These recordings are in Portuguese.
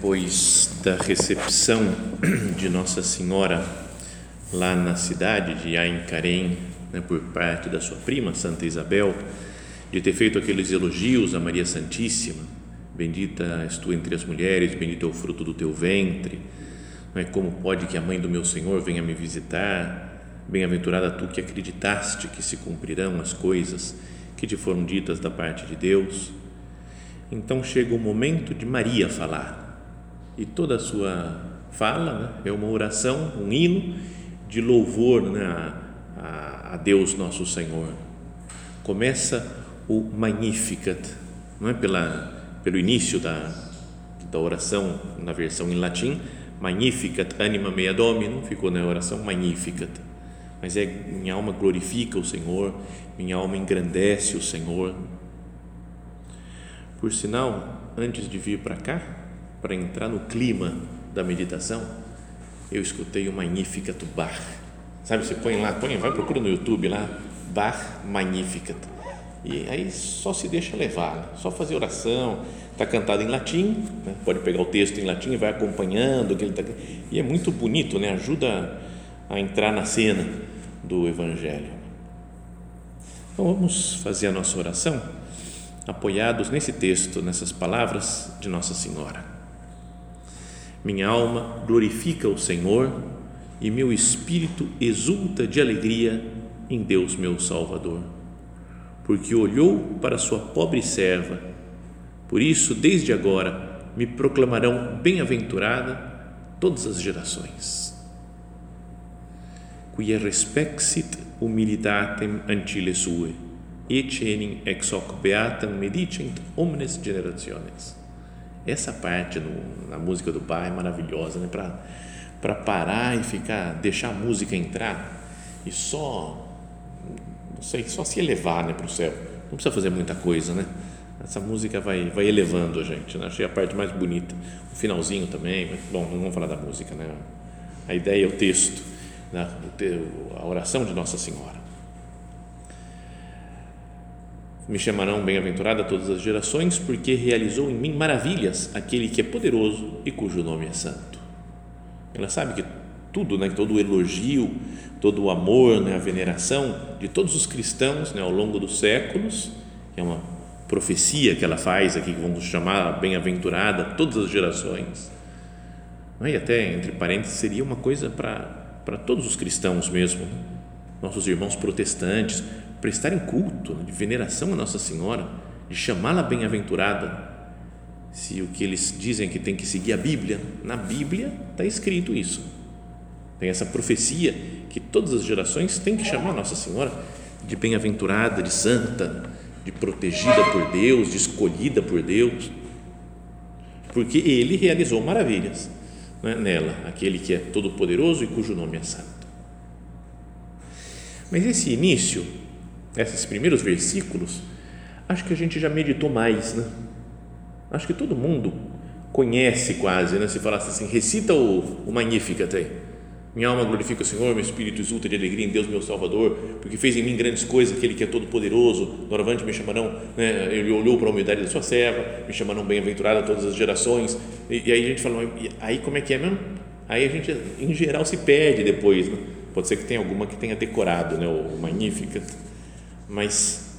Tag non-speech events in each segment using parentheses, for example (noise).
Depois da recepção de Nossa Senhora lá na cidade de Aincarém, né, por parte da sua prima Santa Isabel, de ter feito aqueles elogios a Maria Santíssima, bendita és tu entre as mulheres, bendito é o fruto do teu ventre, não é como pode que a mãe do meu Senhor venha me visitar? Bem-aventurada tu que acreditaste que se cumprirão as coisas que te foram ditas da parte de Deus. Então chega o momento de Maria falar e toda a sua fala né, é uma oração, um hino de louvor né, a, a, Deus nosso Senhor. Começa o Magnificat, não é pela, pelo início da, da oração na versão em latim, Magnificat anima mea domino, ficou na oração Magnificat, mas é minha alma glorifica o Senhor, minha alma engrandece o Senhor. Por sinal, antes de vir para cá, para entrar no clima da meditação, eu escutei o Magnificat Bach. Sabe, você põe lá, põe, vai procura no YouTube lá, Bach Magnificat. E aí só se deixa levar, né? só fazer oração. Está cantado em latim, né? pode pegar o texto em latim e vai acompanhando. Aquele tá, e é muito bonito, né? ajuda a entrar na cena do Evangelho. Então vamos fazer a nossa oração apoiados nesse texto, nessas palavras de Nossa Senhora. Minha alma glorifica o Senhor e meu espírito exulta de alegria em Deus, meu Salvador, porque olhou para sua pobre serva. Por isso, desde agora, me proclamarão bem-aventurada todas as gerações. Quia respexit humilitatem antile sue, et enim ex hoc beatam medicent omnes generationes essa parte no, na música do pai é maravilhosa, né? Para parar e ficar, deixar a música entrar e só, não sei, só se elevar né, para o céu. Não precisa fazer muita coisa, né? Essa música vai, vai elevando a gente, né? Achei a parte mais bonita. O finalzinho também, mas, bom, não vamos falar da música, né? A ideia é o texto, né? a oração de Nossa Senhora. Me chamarão bem-aventurada todas as gerações, porque realizou em mim maravilhas aquele que é poderoso e cujo nome é santo. Ela sabe que tudo, né, todo o elogio, todo o amor, né, a veneração de todos os cristãos né, ao longo dos séculos, é uma profecia que ela faz aqui, que vamos chamar bem-aventurada todas as gerações. E até, entre parênteses, seria uma coisa para todos os cristãos mesmo, nossos irmãos protestantes, prestarem culto, de veneração a Nossa Senhora, de chamá-la bem-aventurada. Se o que eles dizem que tem que seguir a Bíblia, na Bíblia está escrito isso. Tem essa profecia que todas as gerações têm que chamar Nossa Senhora de bem-aventurada, de santa, de protegida por Deus, de escolhida por Deus, porque Ele realizou maravilhas né, nela, aquele que é todo-poderoso e cujo nome é santo. Mas esse início esses primeiros versículos, acho que a gente já meditou mais, né? Acho que todo mundo conhece quase, né? Se falasse assim, recita o, o Magnificat aí. Minha alma glorifica o Senhor, meu espírito exulta de alegria em Deus, meu Salvador, porque fez em mim grandes coisas, aquele que é todo-poderoso. Doravante me chamarão, né, ele olhou para a humildade da sua serva, me chamarão bem-aventurada todas as gerações. E, e, aí a gente fala, aí como é que é mesmo? Aí a gente, em geral, se perde depois. Né? Pode ser que tenha alguma que tenha decorado né, o Magnificat mas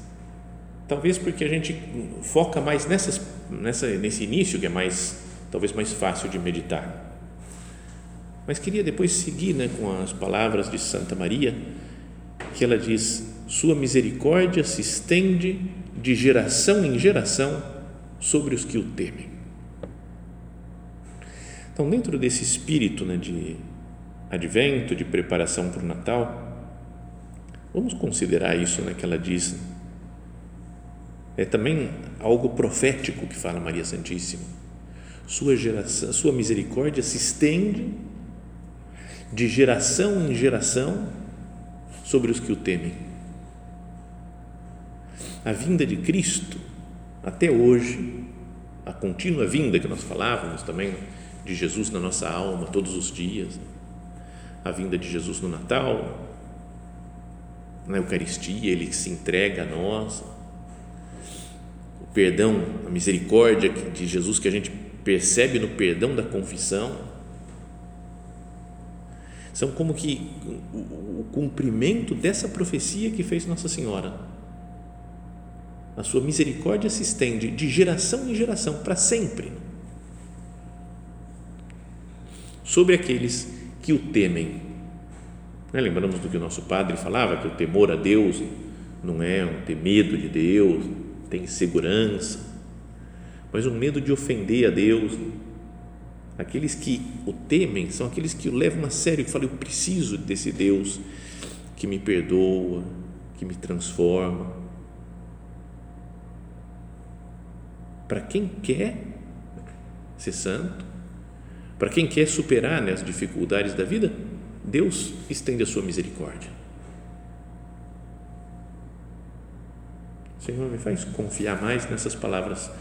talvez porque a gente foca mais nessas, nessa, nesse início que é mais talvez mais fácil de meditar. Mas queria depois seguir né, com as palavras de Santa Maria, que ela diz: Sua misericórdia se estende de geração em geração sobre os que o temem. Então, dentro desse espírito né, de advento, de preparação para o Natal, vamos considerar isso né, que ela diz. É também algo profético que fala Maria Santíssima. Sua, geração, sua misericórdia se estende de geração em geração sobre os que o temem. A vinda de Cristo, até hoje, a contínua vinda que nós falávamos também de Jesus na nossa alma todos os dias, a vinda de Jesus no Natal, na Eucaristia, ele se entrega a nós, o perdão, a misericórdia de Jesus que a gente percebe no perdão da confissão, são como que o, cumprimento dessa profecia que fez Nossa Senhora. A sua misericórdia se estende de geração em geração, para sempre, sobre aqueles que o temem. Né? Lembramos do que o nosso padre falava, que o temor a Deus não é um ter medo de Deus, tem segurança, mas um medo de ofender a Deus, Aqueles que o temem são aqueles que o levam a sério, que falam: Eu preciso desse Deus que me perdoa, que me transforma. Para quem quer ser santo, para quem quer superar né, as dificuldades da vida, Deus estende a sua misericórdia. Senhor, me faz confiar mais nessas palavras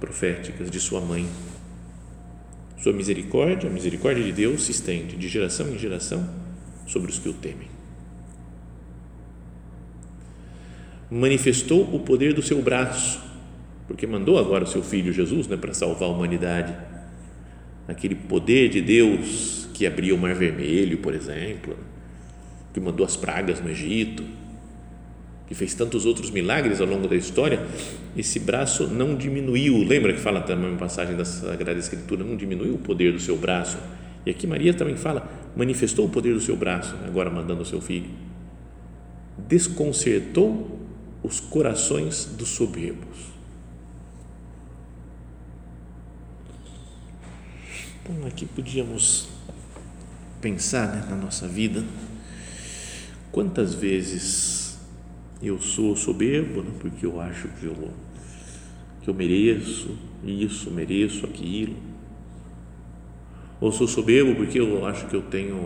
proféticas de Sua mãe. Sua misericórdia, a misericórdia de Deus se estende de geração em geração sobre os que o temem. Manifestou o poder do seu braço, porque mandou agora o seu filho Jesus né, para salvar a humanidade. Aquele poder de Deus que abriu o Mar Vermelho, por exemplo, que mandou as pragas no Egito, que fez tantos outros milagres ao longo da história, esse braço não diminuiu. Lembra que fala também uma passagem da Sagrada Escritura, não diminuiu o poder do seu braço. E aqui Maria também fala, manifestou o poder do seu braço, agora mandando o seu filho. Desconcertou os corações dos soberbos. Então aqui podíamos pensar né, na nossa vida quantas vezes eu sou soberbo né, porque eu acho que eu, que eu mereço isso, mereço aquilo. Ou sou soberbo porque eu acho que eu tenho,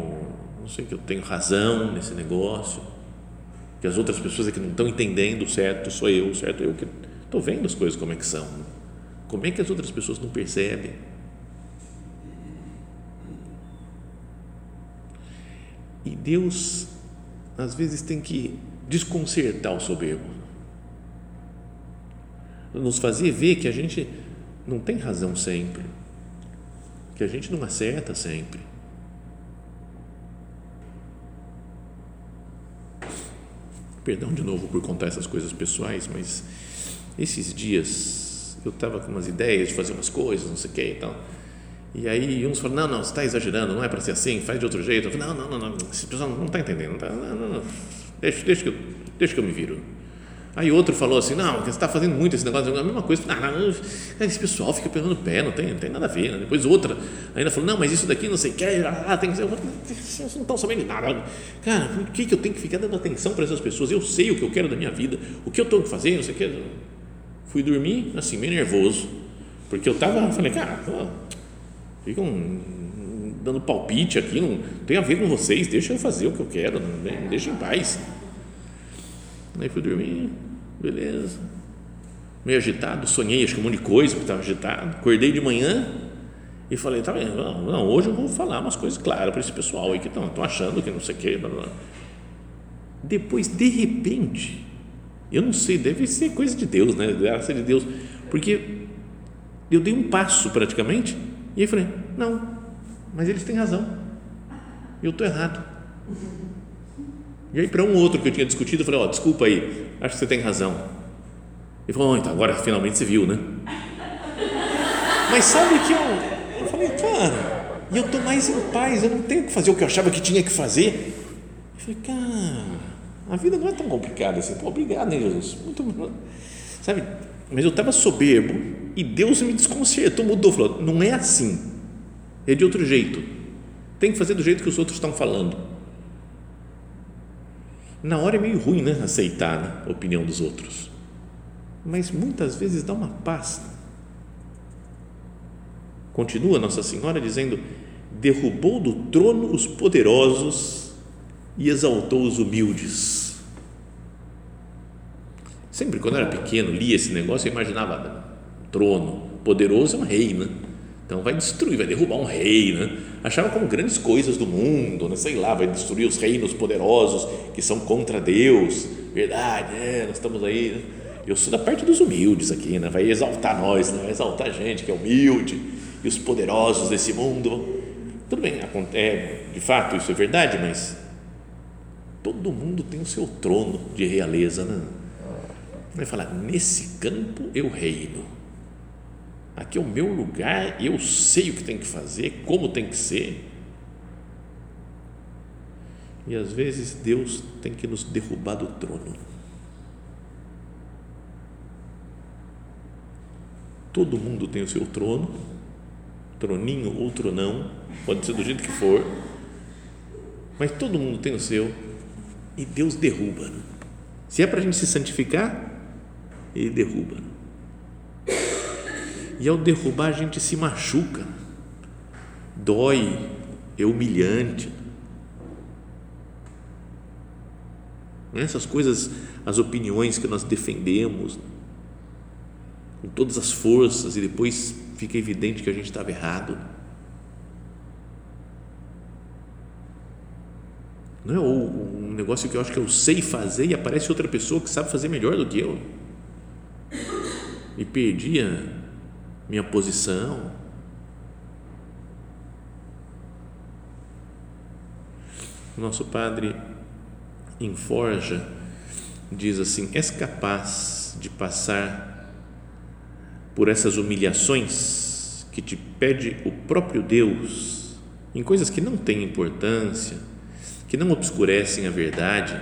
não sei, que eu tenho razão nesse negócio, que as outras pessoas é que não estão entendendo certo, sou eu, certo eu que estou vendo as coisas como é que são. Como é que as outras pessoas não percebem? E Deus às vezes tem que desconcertar o soberbo, nos fazer ver que a gente não tem razão sempre, que a gente não acerta sempre. Perdão de novo por contar essas coisas pessoais, mas esses dias eu estava com umas ideias de fazer umas coisas, não sei o que e tal. E aí uns falam, não, não, você está exagerando, não é para ser assim, faz de outro jeito. Eu não, não, não, não, esse pessoal não está entendendo, não, tá, não, não, não, deixa, deixa, que eu, deixa que eu me viro. Aí outro falou assim, não, você está fazendo muito esse negócio, a mesma coisa, ah, não, esse pessoal fica pegando pé, não tem, não tem nada a ver. Né? Depois outra ainda falou, não, mas isso daqui não sei o que, ah, tem que ser, vocês não estão sabendo de nada. Cara, por que, que eu tenho que ficar dando atenção para essas pessoas? Eu sei o que eu quero da minha vida, o que eu que fazer, não sei o que. Fui dormir, assim, meio nervoso, porque eu estava, falei, cara, ficam dando palpite aqui, não tem a ver com vocês, deixa eu fazer o que eu quero, não, deixa em paz. Aí fui dormir, beleza. Meio agitado, sonhei, acho que um monte de coisa, porque estava agitado. Acordei de manhã e falei, tá vendo, não, não, hoje eu vou falar umas coisas claras para esse pessoal aí que estão achando que não sei o quê. Blá, blá. Depois, de repente, eu não sei, deve ser coisa de Deus, né? Graça de Deus, porque eu dei um passo praticamente e aí falei, não, mas eles têm razão, eu estou errado. E aí, para um outro que eu tinha discutido, eu falei: Ó, oh, desculpa aí, acho que você tem razão. Ele falou: oh, então agora finalmente você viu, né? Mas sabe que eu, eu falei: Cara, E eu estou mais em paz, eu não tenho que fazer o que eu achava que tinha que fazer. Eu falei, cara, a vida não é tão complicada assim. Pô, obrigado, hein, Jesus. Muito Sabe? Mas eu estava soberbo e Deus me desconcertou, mudou, falou: não é assim, é de outro jeito. Tem que fazer do jeito que os outros estão falando. Na hora é meio ruim, né? Aceitar né? a opinião dos outros. Mas muitas vezes dá uma paz. Continua Nossa Senhora dizendo: derrubou do trono os poderosos e exaltou os humildes. Sempre quando eu era pequeno, lia esse negócio, eu imaginava né, trono, poderoso é um rei, né? Então vai destruir, vai derrubar um rei, né? Achava como grandes coisas do mundo, né? sei lá, vai destruir os reinos poderosos que são contra Deus. Verdade, é, nós estamos aí. Né? Eu sou da parte dos humildes aqui, né? Vai exaltar nós, né? vai exaltar a gente que é humilde e os poderosos desse mundo. Tudo bem, é, de fato isso é verdade, mas todo mundo tem o seu trono de realeza, né? Vai falar, nesse campo eu reino. Aqui é o meu lugar, eu sei o que tem que fazer, como tem que ser. E às vezes Deus tem que nos derrubar do trono. Todo mundo tem o seu trono, troninho ou tronão, pode ser do jeito que for, mas todo mundo tem o seu e Deus derruba. Se é para a gente se santificar, Ele derruba. E ao derrubar, a gente se machuca, dói, é humilhante. Essas coisas, as opiniões que nós defendemos, com todas as forças, e depois fica evidente que a gente estava errado. Não é um negócio que eu acho que eu sei fazer e aparece outra pessoa que sabe fazer melhor do que eu. E perdia minha posição. Nosso padre em Forja diz assim: És capaz de passar por essas humilhações que te pede o próprio Deus em coisas que não têm importância, que não obscurecem a verdade.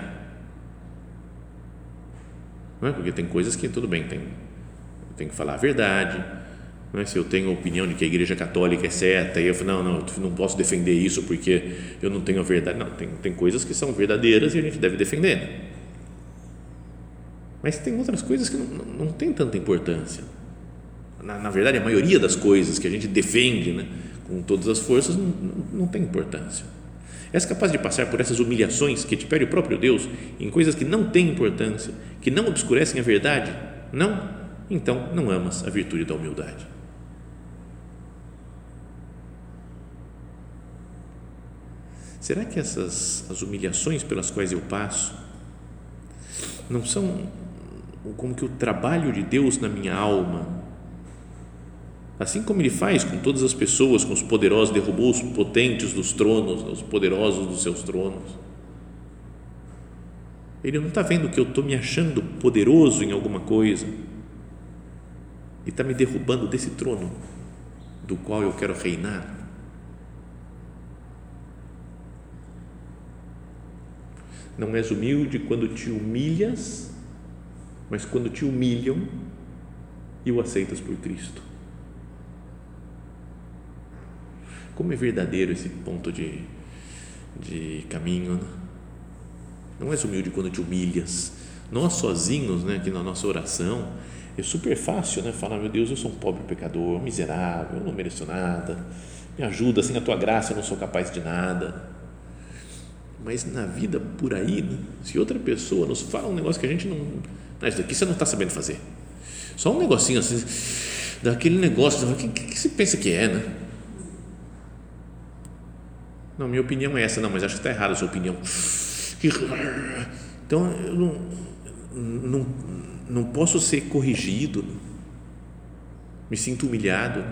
Não é? Porque tem coisas que tudo bem, tem, tem que falar a verdade. Não é? Se eu tenho a opinião de que a Igreja Católica é certa, e eu falo, não, não, eu não posso defender isso porque eu não tenho a verdade. Não, tem, tem coisas que são verdadeiras e a gente deve defender. Mas tem outras coisas que não, não, não têm tanta importância na, na, verdade, a maioria das coisas que a gente defende né, com todas as forças não, não, não tem importância. És capaz de passar por essas humilhações que te pede o próprio Deus em coisas que não têm importância, que não obscurecem a verdade? Não? Então não amas a virtude da humildade. Será que essas as humilhações pelas quais eu passo não são como que o trabalho de Deus na minha alma Assim como ele faz com todas as pessoas, com os poderosos, derrubou os potentes dos tronos, os poderosos dos seus tronos. Ele não está vendo que eu estou me achando poderoso em alguma coisa e está me derrubando desse trono do qual eu quero reinar. Não és humilde quando te humilhas, mas quando te humilham e o aceitas por Cristo. Como é verdadeiro esse ponto de, de caminho. Né? Não és humilde quando te humilhas. Nós sozinhos, né, aqui na nossa oração, é super fácil né, falar: meu Deus, eu sou um pobre pecador, miserável, eu não mereço nada, me ajuda, sem a tua graça eu não sou capaz de nada. Mas na vida por aí, né, se outra pessoa nos fala um negócio que a gente não. Não, isso daqui você não está sabendo fazer. Só um negocinho assim, daquele negócio, o que, que, que você pensa que é, né? Não, minha opinião é essa. Não, mas acho que está errada a sua opinião. Então, eu não, não, não posso ser corrigido. Me sinto humilhado.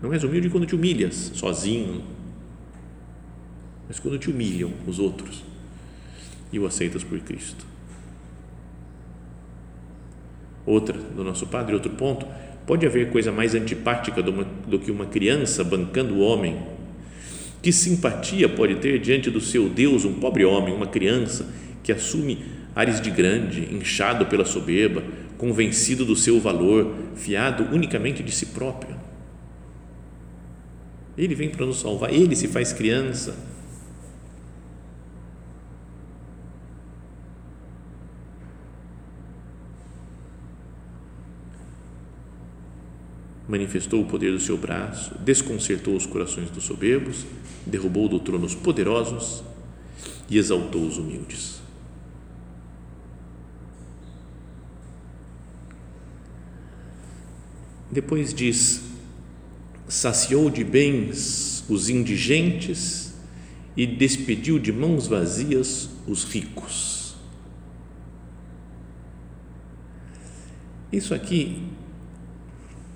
Não és humilde quando te humilhas, sozinho. Mas quando te humilham os outros e o aceitas por Cristo. Outra do nosso Padre, outro ponto, pode haver coisa mais antipática do, do que uma criança bancando o homem Que simpatia pode ter diante do seu Deus um pobre homem, uma criança que assume ares de grande, inchado pela soberba, convencido do seu valor, fiado unicamente de si próprio? Ele vem para nos salvar, ele se faz criança. Manifestou o poder do seu braço, desconcertou os corações dos soberbos, derrubou do trono os poderosos e exaltou os humildes. Depois diz: saciou de bens os indigentes e despediu de mãos vazias os ricos. Isso aqui,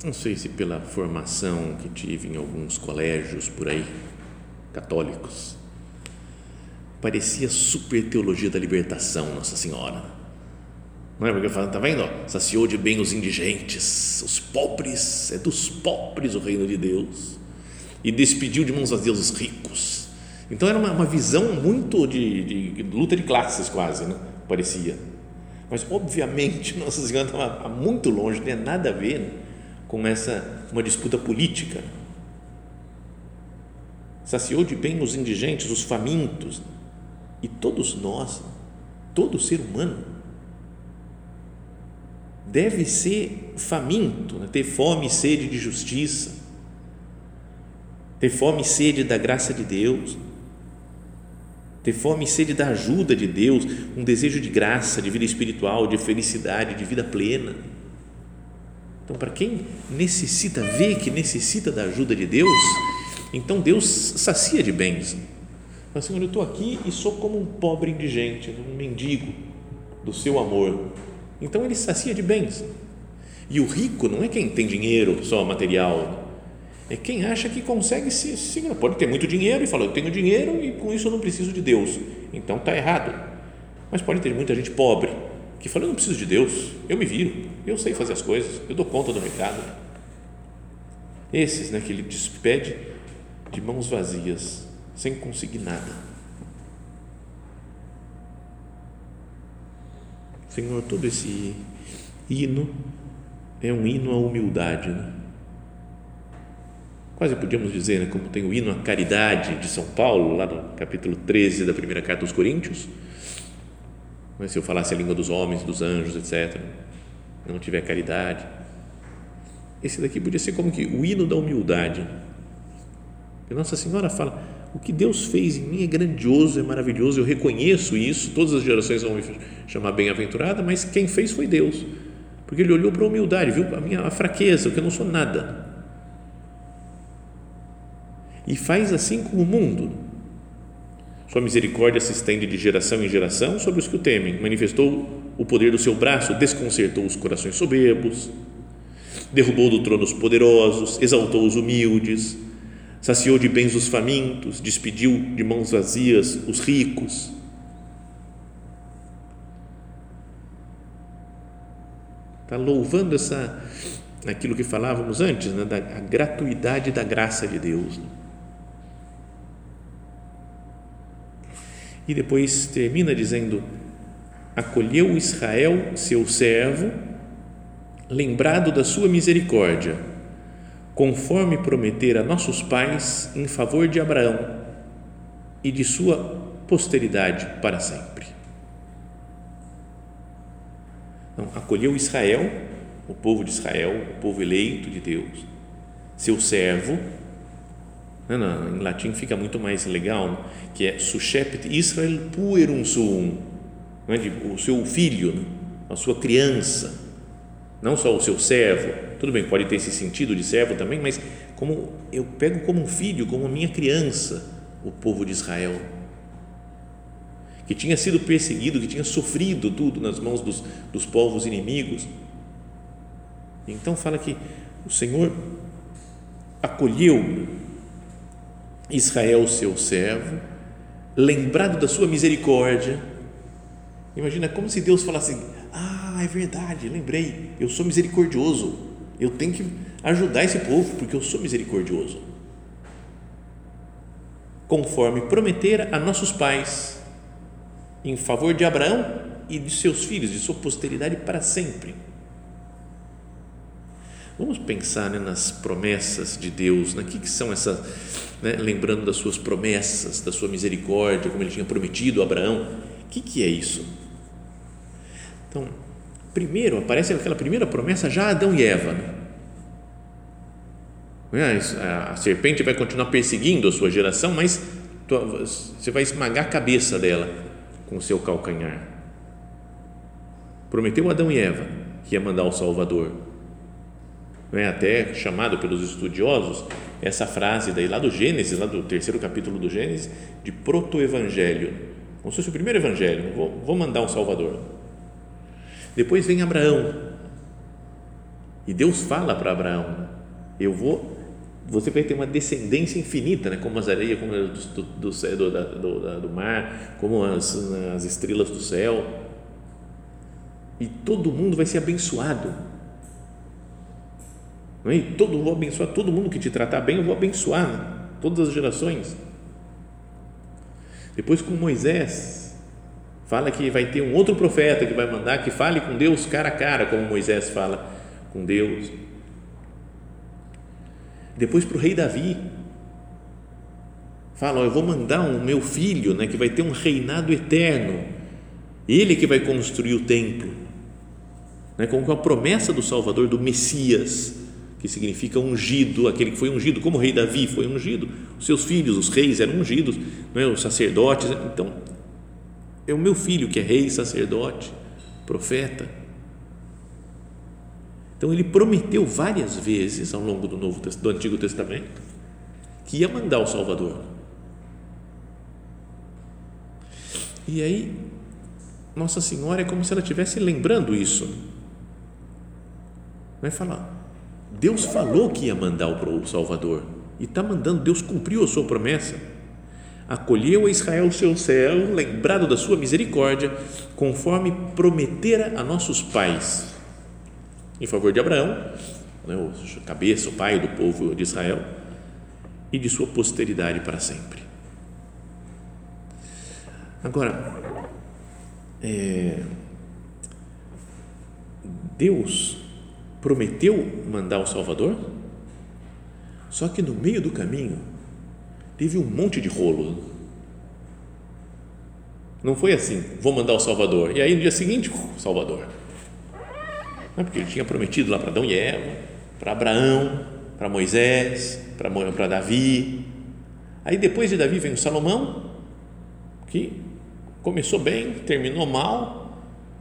não sei se pela formação que tive em alguns colégios por aí, católicos, parecia super teologia da libertação, Nossa Senhora. Não é porque fala, tá vendo? Saciou de bem os indigentes, os pobres, é dos pobres o reino de Deus. E despediu de mãos vazias os ricos. Então era uma, uma visão muito de, de, luta de classes, quase, né? parecia. Mas obviamente (laughs) Nossa Senhora estava muito longe, não tinha nada a ver com essa uma disputa política. Saciou de bem os indigentes, os famintos. E todos nós, todo ser humano, deve ser faminto, né? ter fome e sede de justiça, ter fome e sede da graça de Deus, ter fome e sede da ajuda de Deus, um desejo de graça, de vida espiritual, de felicidade, de vida plena. Então, para quem necessita, vê que necessita da ajuda de Deus, então Deus sacia de bens. Mas, Senhor, eu estou aqui e sou como um pobre indigente, um mendigo do seu amor então ele sacia de bens. E o rico não é quem tem dinheiro só material, é quem acha que consegue se, pode ter muito dinheiro e fala eu tenho dinheiro e com isso eu não preciso de Deus. Então está errado. Mas pode ter muita gente pobre que fala eu não preciso de Deus, eu me viro, eu sei fazer as coisas, eu dou conta do recado. Esses, né, que ele despede de mãos vazias, sem conseguir nada Senhor, todo esse hino é um hino à humildade. Né? Quase podíamos dizer, né, como tem o hino à caridade de São Paulo, lá no capítulo 13 da primeira carta aos Coríntios. Mas se eu falasse a língua dos homens, dos anjos, etc., não tiver caridade. Esse daqui podia ser como que o hino da humildade. E Nossa Senhora fala: o que Deus fez em mim é grandioso, é maravilhoso, eu reconheço isso, todas as gerações vão me chamar bem-aventurada, mas quem fez foi Deus, porque Ele olhou para a humildade, viu a minha a fraqueza, que eu não sou nada. E faz assim com o mundo. Sua misericórdia se estende de geração em geração sobre os que o temem. Manifestou o poder do seu braço, desconcertou os corações soberbos, derrubou do trono os poderosos, exaltou os humildes saciou de bens os famintos, despediu de mãos vazias os ricos. Está louvando essa, aquilo que falávamos antes, né, da gratuidade da graça de Deus. Né? E depois termina dizendo: acolheu Israel, seu servo, lembrado da sua misericórdia conforme prometer a nossos pais em favor de Abraão e de sua posteridade para sempre. Então, acolheu Israel, o povo de Israel, o povo eleito de Deus, seu servo, em latim fica muito mais legal, que é suscepit Israel puerum suum, é? o seu filho, né? a sua criança, não só o seu servo, tudo bem, pode ter esse sentido de servo também, mas como eu pego como um filho, como minha criança, o povo de Israel, que tinha sido perseguido, que tinha sofrido tudo nas mãos dos, dos povos inimigos. Então fala que o Senhor acolheu Israel, seu servo, lembrado da sua misericórdia. Imagina como se Deus falasse: Ah, é verdade, lembrei, eu sou misericordioso eu tenho que ajudar esse povo porque eu sou misericordioso. conforme prometera a nossos pais, em favor de Abraão e de seus filhos, de sua posteridade para sempre. Vamos pensar né, nas promessas de Deus, né? que, que são essas, né, lembrando das suas promessas, da sua misericórdia, como ele tinha prometido a Abraão, o que, que é isso? Então, primeiro aparece aquela primeira promessa já Adão e Eva. Né? A serpente vai continuar perseguindo a sua geração, mas você vai esmagar a cabeça dela com o seu calcanhar. Prometeu Adão e Eva que ia mandar o Salvador. É até chamado pelos estudiosos essa frase daí lá do Gênesis, lá do terceiro capítulo do Gênesis, de proto-evangelho, como se fosse o primeiro evangelho. Vou, vou mandar um Salvador. Depois vem Abraão. E Deus fala para Abraão: Eu vou, você vai ter uma descendência infinita, né? como as areias como do, do, do, do, do mar, como as, as estrelas do céu. E todo mundo vai ser abençoado. É? todo, vou abençoar todo mundo que te tratar bem, eu vou abençoar né? todas as gerações. Depois com Moisés, Fala que vai ter um outro profeta que vai mandar que fale com Deus cara a cara, como Moisés fala com Deus. Depois para o rei Davi, fala: ó, Eu vou mandar um meu filho, né, que vai ter um reinado eterno, ele que vai construir o templo, né, com a promessa do Salvador, do Messias, que significa ungido, aquele que foi ungido, como o rei Davi foi ungido, os seus filhos, os reis eram ungidos, não é? os sacerdotes. Então, é o meu filho que é rei, sacerdote, profeta. Então ele prometeu várias vezes ao longo do Novo do Antigo Testamento que ia mandar o Salvador. E aí Nossa Senhora é como se ela estivesse lembrando isso. Vai falar, Deus falou que ia mandar o Salvador e está mandando, Deus cumpriu a sua promessa acolheu a Israel seu céu, lembrado da sua misericórdia, conforme prometera a nossos pais, em favor de Abraão, né, o cabeça, o pai do povo de Israel, e de sua posteridade para sempre. Agora, é, Deus prometeu mandar o Salvador, só que no meio do caminho teve um monte de rolo. Não foi assim, vou mandar o Salvador. E aí no dia seguinte, Salvador. Não, porque ele tinha prometido lá para Adão e Eva, para Abraão, para Moisés, para Davi. Aí depois de Davi vem o Salomão, que começou bem, terminou mal,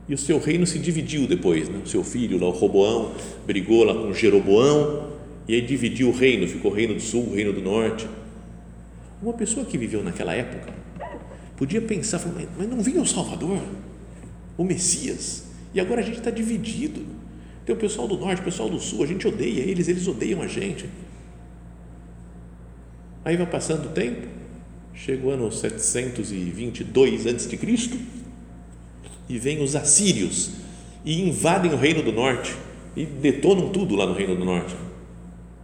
e o seu reino se dividiu depois. Né? O seu filho, lá, o Roboão, brigou lá com Jeroboão, e aí dividiu o reino, ficou o reino do sul, o reino do norte. Uma pessoa que viveu naquela época podia pensar, mas não vinha o Salvador, o Messias, e agora a gente está dividido. Tem o pessoal do norte, o pessoal do sul, a gente odeia eles, eles odeiam a gente. Aí vai passando o tempo, chega o ano 722 a.C. e vem os assírios e invadem o reino do norte e detonam tudo lá no reino do norte.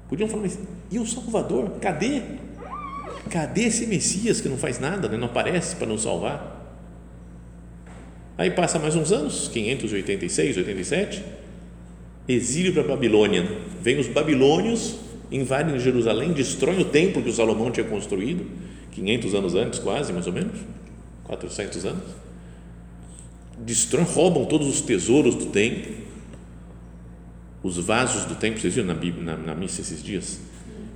Podiam falar, mas e o Salvador? Cadê? Cadê esse Messias que não faz nada, né? não aparece para nos salvar? Aí passa mais uns anos, 586, 87, exílio para a Babilônia. Vem os babilônios, invadem Jerusalém, destroem o templo que o Salomão tinha construído, 500 anos antes, quase, mais ou menos, 400 anos. Destroem, roubam todos os tesouros do templo, os vasos do templo. Vocês viram na, Bíblia, na, na missa esses dias?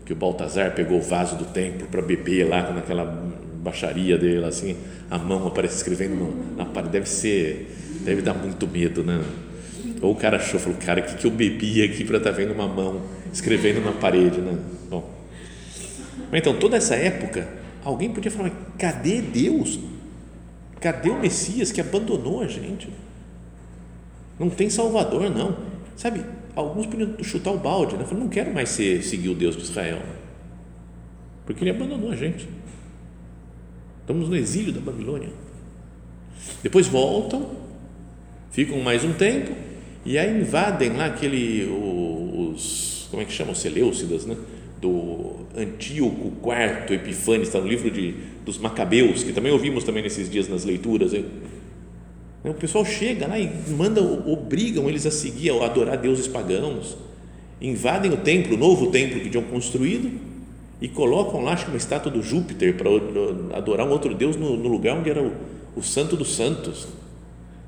que o Baltazar pegou o vaso do templo para beber lá naquela baixaria dele, assim, a mão aparece escrevendo na parede, deve ser, deve dar muito medo, né? Ou o cara achou, falou, cara, o que, que eu bebi aqui para estar tá vendo uma mão escrevendo na parede, né? Bom, então, toda essa época, alguém podia falar, cadê Deus? Cadê o Messias que abandonou a gente? Não tem Salvador, não. Sabe, alguns podiam chutar o balde, né? Falaram, não quero mais ser, seguir o Deus de Israel, porque ele abandonou a gente. Estamos no exílio da Babilônia. Depois voltam, ficam mais um tempo e aí invadem lá aquele os como é que chamam Seleucidas, né? Do Antíoco IV Epifânes, está no livro de, dos Macabeus, que também ouvimos também nesses dias nas leituras. O pessoal chega lá e manda, obrigam eles a seguir, a adorar deuses pagãos, invadem o templo, o novo templo que tinham construído e colocam lá, acho que uma estátua do Júpiter para adorar um outro deus no, no lugar onde era o, o, santo dos santos.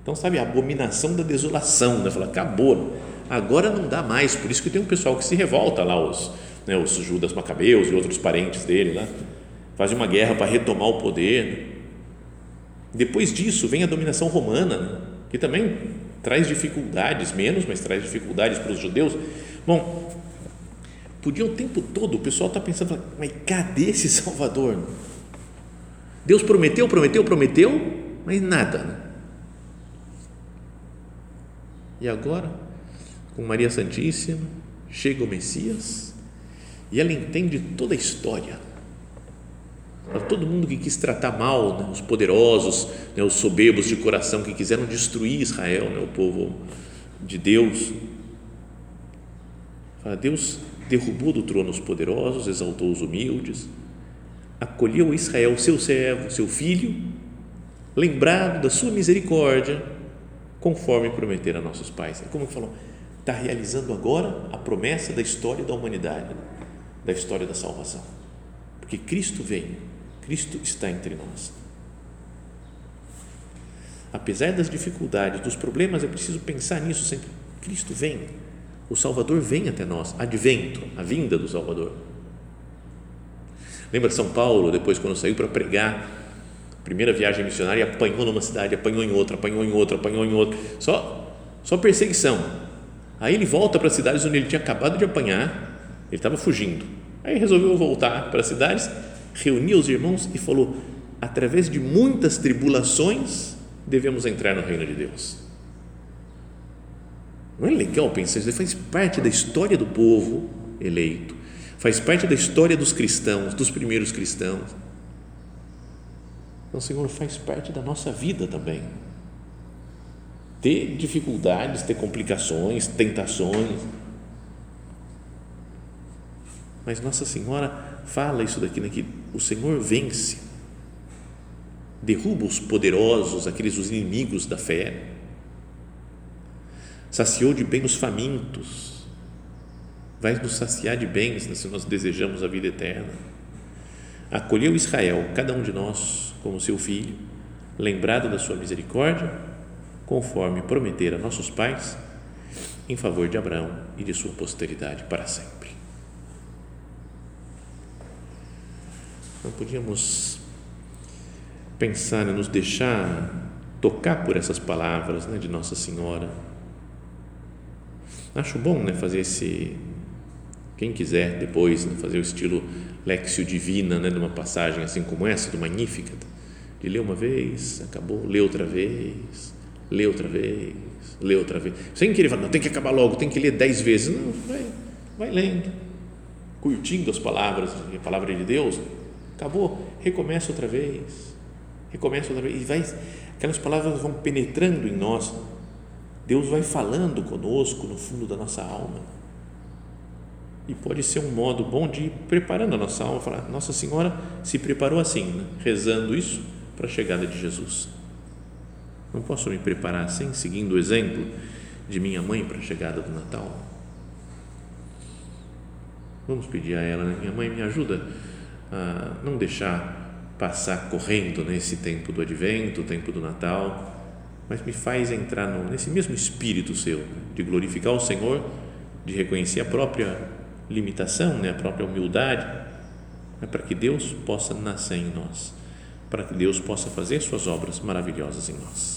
Então, sabe, a abominação da desolação, né? Fala, acabou, agora não dá mais, por isso que tem um pessoal que se revolta lá, os, né, os Judas Macabeus e outros parentes dele lá, fazem uma guerra para retomar o poder. Depois disso vem a dominação romana, né? que também traz dificuldades, menos, mas traz dificuldades para os judeus. Bom, podia o tempo todo, o pessoal está pensando, mas cadê esse Salvador? Deus prometeu, prometeu, prometeu, mas nada. Né? E agora, com Maria Santíssima, chega o Messias e ela entende toda a história todo mundo que quis tratar mal né, os poderosos, né, os soberbos de coração que quiseram destruir Israel, né, o povo de Deus. Deus derrubou do trono os poderosos, exaltou os humildes, acolheu Israel, seu servo, seu filho, lembrado da sua misericórdia, conforme prometeram a nossos pais. É como que falou, está realizando agora a promessa da história da humanidade, da história da salvação. Porque Cristo vem Cristo está entre nós. Apesar das dificuldades, dos problemas, é preciso pensar nisso sempre. Cristo vem, o Salvador vem até nós, advento, a vinda do Salvador. Lembra São Paulo, depois, quando saiu para pregar, primeira viagem missionária, apanhou numa cidade, apanhou em outra, apanhou em outra, apanhou em outra, só, só perseguição. Aí ele volta para as cidades onde ele tinha acabado de apanhar, ele estava fugindo. Aí resolveu voltar para as cidades reuniu os irmãos e falou: através de muitas tribulações devemos entrar no reino de Deus. Não é legal pensar isso? Faz parte da história do povo eleito, faz parte da história dos cristãos, dos primeiros cristãos. Então, Senhor, faz parte da nossa vida também. Ter dificuldades, ter complicações, tentações. Mas Nossa Senhora fala isso daqui, né, que o Senhor vence, derruba os poderosos, aqueles os inimigos da fé, saciou de bem os famintos, vai nos saciar de bens né, se nós desejamos a vida eterna. Acolheu Israel, cada um de nós, como seu filho, lembrado da sua misericórdia, conforme prometera nossos pais, em favor de Abraão e de sua posteridade para sempre. Não podíamos pensar, nos deixar tocar por essas palavras né, de Nossa Senhora. Acho bom né, fazer esse. Quem quiser depois né, fazer o estilo Lexio Divina, né, de uma passagem assim como essa, do Magnificat, de ler uma vez, acabou, lê outra vez, lê outra vez, lê outra vez. Sem querer falar, não, tem que acabar logo, tem que ler dez vezes. Não, vai, vai lendo, curtindo as palavras, a palavra de Deus acabou, recomeça outra vez, recomeça outra vez, e vai, aquelas palavras vão penetrando em nós, Deus vai falando conosco no fundo da nossa alma, e pode ser um modo bom de ir preparando a nossa alma, falar, Nossa Senhora se preparou assim, né? rezando isso para a chegada de Jesus. Não posso me preparar assim, seguindo o exemplo de minha mãe para a chegada do Natal? Vamos pedir a ela, né? minha mãe, me ajuda a não deixar passar correndo nesse tempo do advento, o tempo do Natal, mas me faz entrar no, nesse mesmo espírito seu de glorificar o Senhor, de reconhecer a própria limitação, né, a própria humildade, né, para que Deus possa nascer em nós, para que Deus possa fazer suas obras maravilhosas em nós.